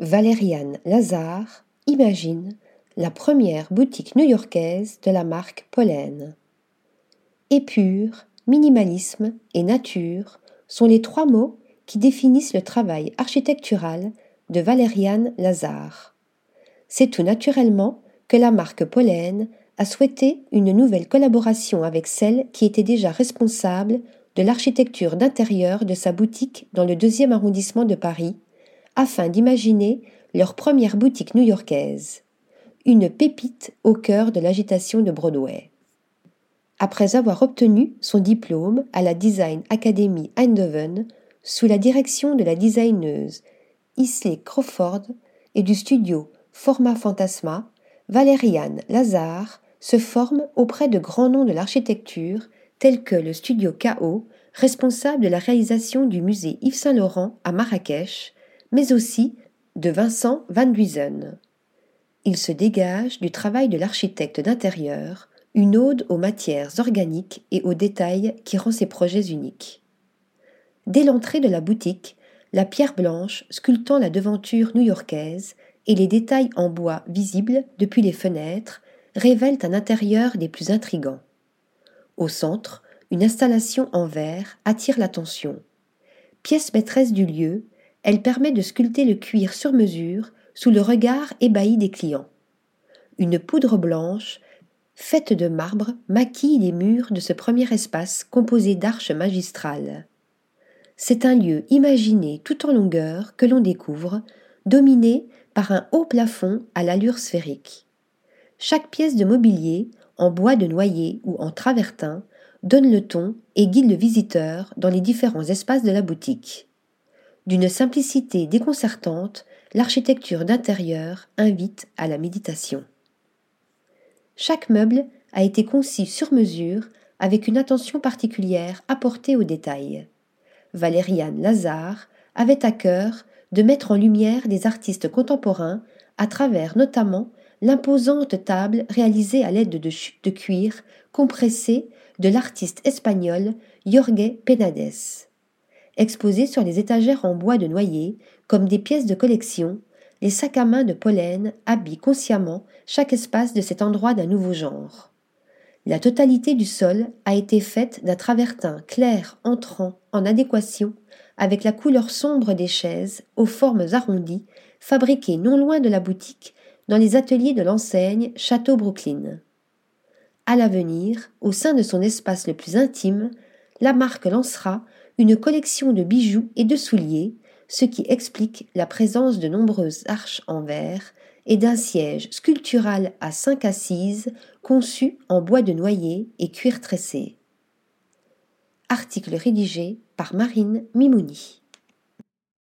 Valériane Lazare imagine la première boutique new-yorkaise de la marque Pollen. Épure, minimalisme et nature sont les trois mots qui définissent le travail architectural de Valériane Lazare. C'est tout naturellement que la marque Pollen a souhaité une nouvelle collaboration avec celle qui était déjà responsable de l'architecture d'intérieur de sa boutique dans le deuxième arrondissement de Paris, afin d'imaginer leur première boutique new-yorkaise, une pépite au cœur de l'agitation de Broadway. Après avoir obtenu son diplôme à la Design Academy Eindhoven sous la direction de la designeuse Isley Crawford et du studio Forma Fantasma, Valériane Lazare se forme auprès de grands noms de l'architecture tels que le studio KO, responsable de la réalisation du musée Yves Saint-Laurent à Marrakech, mais aussi de Vincent Van Duysen. Il se dégage du travail de l'architecte d'intérieur, une ode aux matières organiques et aux détails qui rend ses projets uniques. Dès l'entrée de la boutique, la pierre blanche sculptant la devanture new-yorkaise et les détails en bois visibles depuis les fenêtres révèlent un intérieur des plus intrigants. Au centre, une installation en verre attire l'attention. Pièce maîtresse du lieu, elle permet de sculpter le cuir sur mesure sous le regard ébahi des clients. Une poudre blanche, faite de marbre, maquille les murs de ce premier espace composé d'arches magistrales. C'est un lieu imaginé tout en longueur que l'on découvre, dominé par un haut plafond à l'allure sphérique. Chaque pièce de mobilier, en bois de noyer ou en travertin, donne le ton et guide le visiteur dans les différents espaces de la boutique. D'une simplicité déconcertante, l'architecture d'intérieur invite à la méditation. Chaque meuble a été conçu sur mesure avec une attention particulière apportée aux détails. Valériane Lazare avait à cœur de mettre en lumière des artistes contemporains à travers notamment l'imposante table réalisée à l'aide de chutes de cuir compressées de l'artiste espagnol Jorge Penades. Exposés sur les étagères en bois de noyer, comme des pièces de collection, les sacs à main de pollen habillent consciemment chaque espace de cet endroit d'un nouveau genre. La totalité du sol a été faite d'un travertin clair entrant en adéquation avec la couleur sombre des chaises aux formes arrondies, fabriquées non loin de la boutique dans les ateliers de l'enseigne Château Brooklyn. À l'avenir, au sein de son espace le plus intime, la marque lancera une collection de bijoux et de souliers, ce qui explique la présence de nombreuses arches en verre et d'un siège sculptural à cinq assises conçu en bois de noyer et cuir tressé. Article rédigé par Marine Mimouni.